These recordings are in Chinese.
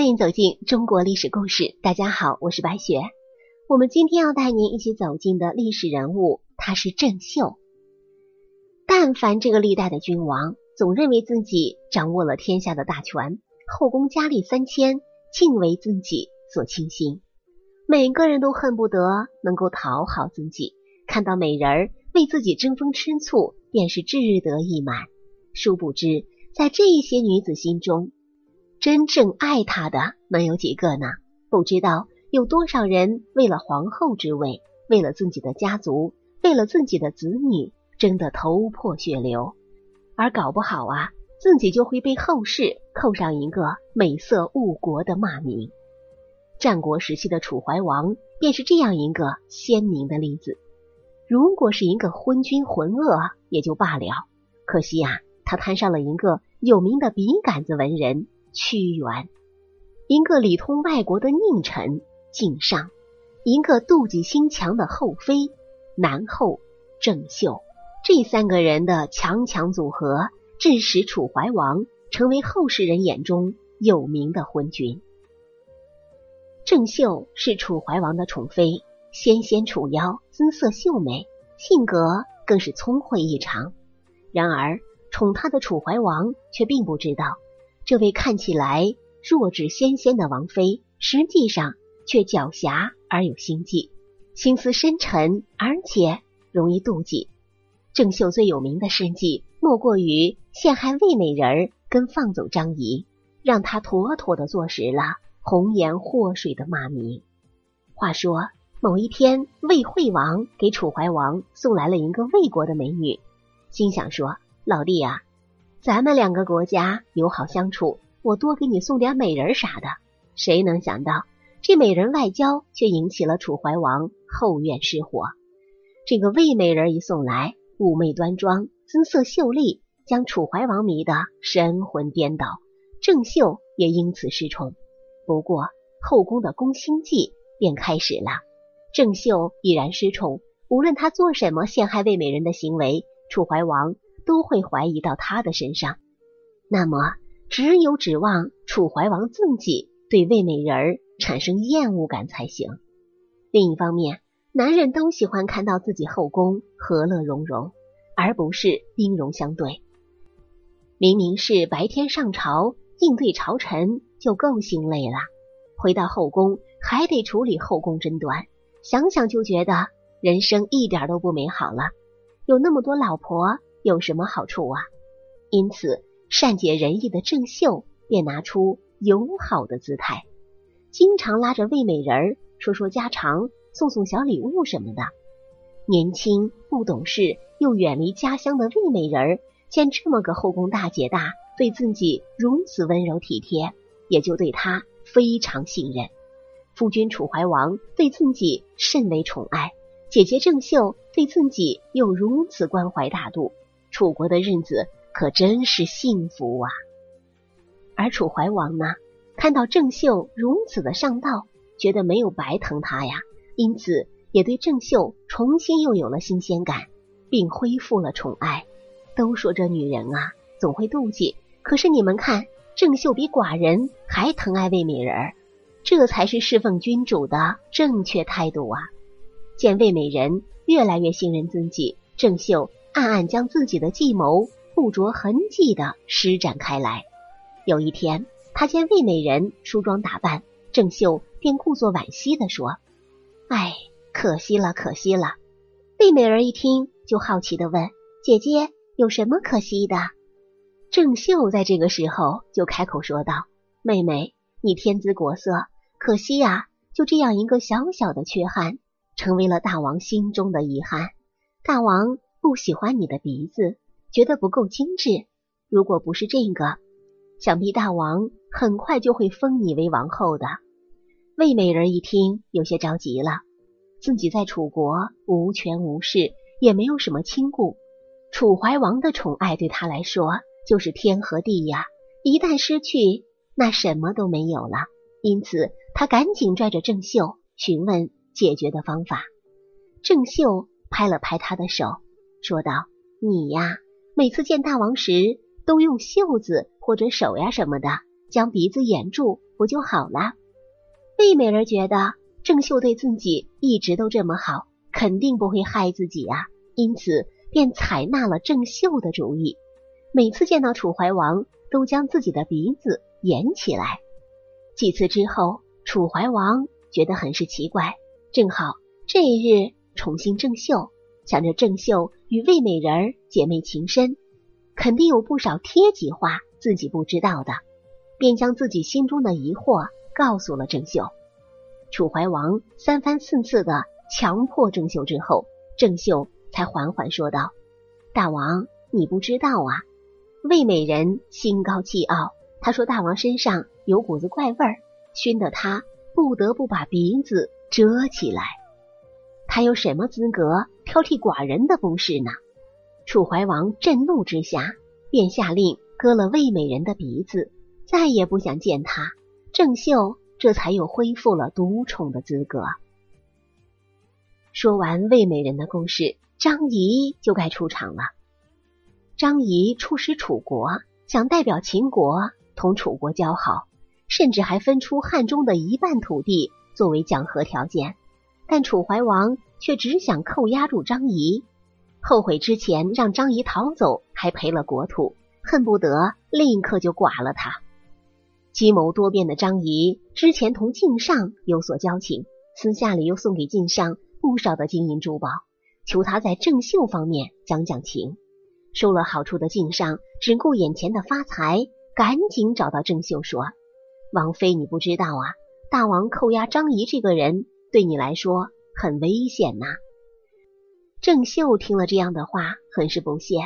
欢迎走进中国历史故事。大家好，我是白雪。我们今天要带您一起走进的历史人物，他是郑袖。但凡这个历代的君王，总认为自己掌握了天下的大权，后宫佳丽三千，尽为自己所倾心。每个人都恨不得能够讨好自己，看到美人儿为自己争风吃醋，便是志得意满。殊不知，在这一些女子心中，真正爱他的能有几个呢？不知道有多少人为了皇后之位，为了自己的家族，为了自己的子女，争得头破血流，而搞不好啊，自己就会被后世扣上一个美色误国的骂名。战国时期的楚怀王便是这样一个鲜明的例子。如果是一个昏君浑噩也就罢了，可惜啊，他摊上了一个有名的笔杆子文人。屈原，一个里通外国的佞臣敬上，一个妒忌心强的后妃南后郑袖，这三个人的强强组合，致使楚怀王成为后世人眼中有名的昏君。郑袖是楚怀王的宠妃，纤纤楚腰，姿色秀美，性格更是聪慧异常。然而，宠她的楚怀王却并不知道。这位看起来弱质纤纤的王妃，实际上却狡黠而有心计，心思深沉，而且容易妒忌。郑袖最有名的事迹，莫过于陷害魏美人跟放走张仪，让他妥妥的坐实了红颜祸水的骂名。话说某一天，魏惠王给楚怀王送来了一个魏国的美女，心想说：“老弟啊。”咱们两个国家友好相处，我多给你送点美人啥的。谁能想到这美人外交却引起了楚怀王后院失火。这个魏美人一送来，妩媚端庄，姿色秀丽，将楚怀王迷得神魂颠倒。郑袖也因此失宠。不过后宫的宫心计便开始了。郑袖已然失宠，无论他做什么陷害魏美人的行为，楚怀王。都会怀疑到他的身上，那么只有指望楚怀王自己对魏美人儿产生厌恶感才行。另一方面，男人都喜欢看到自己后宫和乐融融，而不是兵戎相对。明明是白天上朝应对朝臣就够心累了，回到后宫还得处理后宫争端，想想就觉得人生一点都不美好了。有那么多老婆。有什么好处啊？因此，善解人意的郑袖便拿出友好的姿态，经常拉着魏美人儿说说家常，送送小礼物什么的。年轻不懂事又远离家乡的魏美人儿见这么个后宫大姐大对自己如此温柔体贴，也就对她非常信任。夫君楚怀王对自己甚为宠爱，姐姐郑袖对自己又如此关怀大度。楚国的日子可真是幸福啊！而楚怀王呢，看到郑袖如此的上道，觉得没有白疼他呀，因此也对郑袖重新又有了新鲜感，并恢复了宠爱。都说这女人啊，总会妒忌，可是你们看，郑袖比寡人还疼爱魏美人儿，这才是侍奉君主的正确态度啊！见魏美人越来越信任自己，郑袖。暗暗将自己的计谋不着痕迹的施展开来。有一天，他见魏美人梳妆打扮，郑袖便故作惋惜的说：“哎，可惜了，可惜了。”魏美人一听，就好奇的问：“姐姐有什么可惜的？”郑袖在这个时候就开口说道：“妹妹，你天姿国色，可惜呀，就这样一个小小的缺憾，成为了大王心中的遗憾。大王。”不喜欢你的鼻子，觉得不够精致。如果不是这个，想必大王很快就会封你为王后的。魏美人一听，有些着急了。自己在楚国无权无势，也没有什么亲故。楚怀王的宠爱对她来说就是天和地呀，一旦失去，那什么都没有了。因此，她赶紧拽着郑袖询问解决的方法。郑袖拍了拍他的手。说道：“你呀，每次见大王时都用袖子或者手呀什么的，将鼻子掩住，不就好了？魏美人觉得郑秀对自己一直都这么好，肯定不会害自己啊，因此便采纳了郑秀的主意。每次见到楚怀王，都将自己的鼻子掩起来。几次之后，楚怀王觉得很是奇怪。正好这一日重新郑秀，想着郑秀与魏美人姐妹情深，肯定有不少贴己话自己不知道的，便将自己心中的疑惑告诉了郑秀。楚怀王三番四次的强迫郑秀之后，郑秀才缓缓说道：“大王，你不知道啊。”魏美人心高气傲，她说：“大王身上有股子怪味儿，熏得她不得不把鼻子遮起来。他有什么资格挑剔寡人的不是呢？”楚怀王震怒之下，便下令割了魏美人的鼻子，再也不想见她。郑袖这才又恢复了独宠的资格。说完魏美人的故事，张仪就该出场了。张仪出使楚国，想代表秦国同楚国交好，甚至还分出汉中的一半土地作为讲和条件。但楚怀王却只想扣押住张仪，后悔之前让张仪逃走，还赔了国土，恨不得立刻就剐了他。计谋多变的张仪之前同晋上有所交情，私下里又送给晋上不少的金银珠宝，求他在郑秀方面讲讲情。受了好处的晋上只顾眼前的发财，赶紧找到郑秀说：“王妃，你不知道啊，大王扣押张仪这个人，对你来说很危险呐。”郑秀听了这样的话，很是不屑：“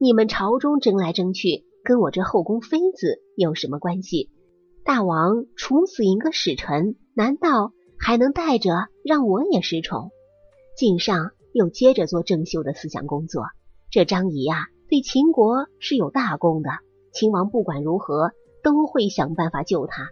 你们朝中争来争去，跟我这后宫妃子有什么关系？大王处死一个使臣，难道还能带着让我也失宠？”晋上又接着做郑秀的思想工作。这张仪啊，对秦国是有大功的。秦王不管如何都会想办法救他，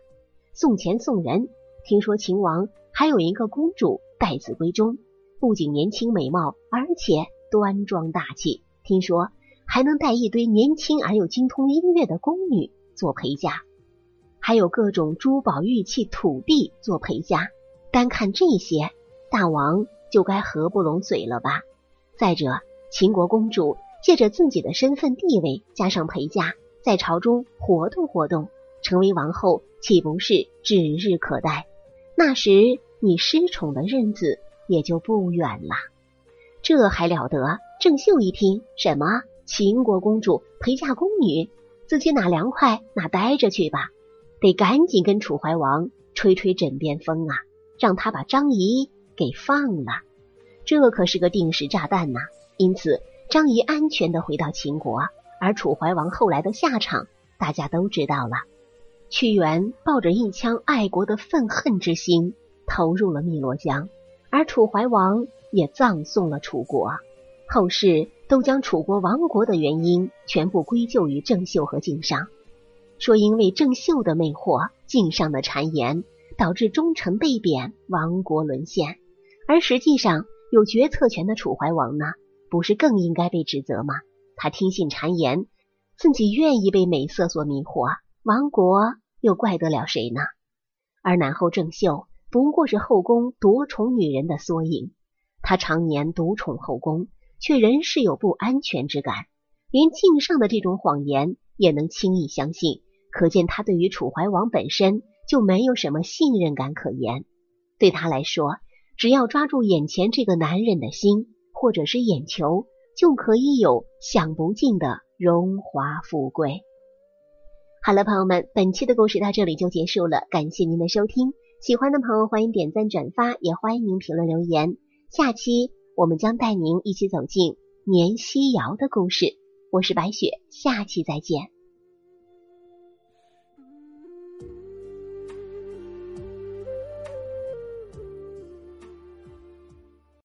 送钱送人。听说秦王还有一个公主待字闺中，不仅年轻美貌，而且端庄大气。听说还能带一堆年轻而又精通音乐的宫女做陪嫁，还有各种珠宝玉器、土地做陪嫁。单看这些，大王就该合不拢嘴了吧？再者。秦国公主借着自己的身份地位，加上陪嫁，在朝中活动活动，成为王后，岂不是指日可待？那时你失宠的日子也就不远了。这还了得！郑秀一听，什么秦国公主陪嫁宫女，自己哪凉快哪待着去吧，得赶紧跟楚怀王吹吹枕边风啊，让他把张仪给放了。这可是个定时炸弹呐！因此，张仪安全的回到秦国，而楚怀王后来的下场，大家都知道了。屈原抱着一腔爱国的愤恨之心，投入了汨罗江，而楚怀王也葬送了楚国。后世都将楚国亡国的原因全部归咎于郑袖和晋上，说因为郑袖的魅惑，晋上的谗言，导致忠臣被贬，亡国沦陷。而实际上，有决策权的楚怀王呢？不是更应该被指责吗？他听信谗言，自己愿意被美色所迷惑，亡国又怪得了谁呢？而南后郑袖不过是后宫夺宠女人的缩影，他常年独宠后宫，却仍是有不安全之感，连敬上的这种谎言也能轻易相信，可见他对于楚怀王本身就没有什么信任感可言。对他来说，只要抓住眼前这个男人的心。或者是眼球，就可以有享不尽的荣华富贵。好了，朋友们，本期的故事到这里就结束了，感谢您的收听。喜欢的朋友欢迎点赞转发，也欢迎您评论留言。下期我们将带您一起走进年希瑶的故事。我是白雪，下期再见。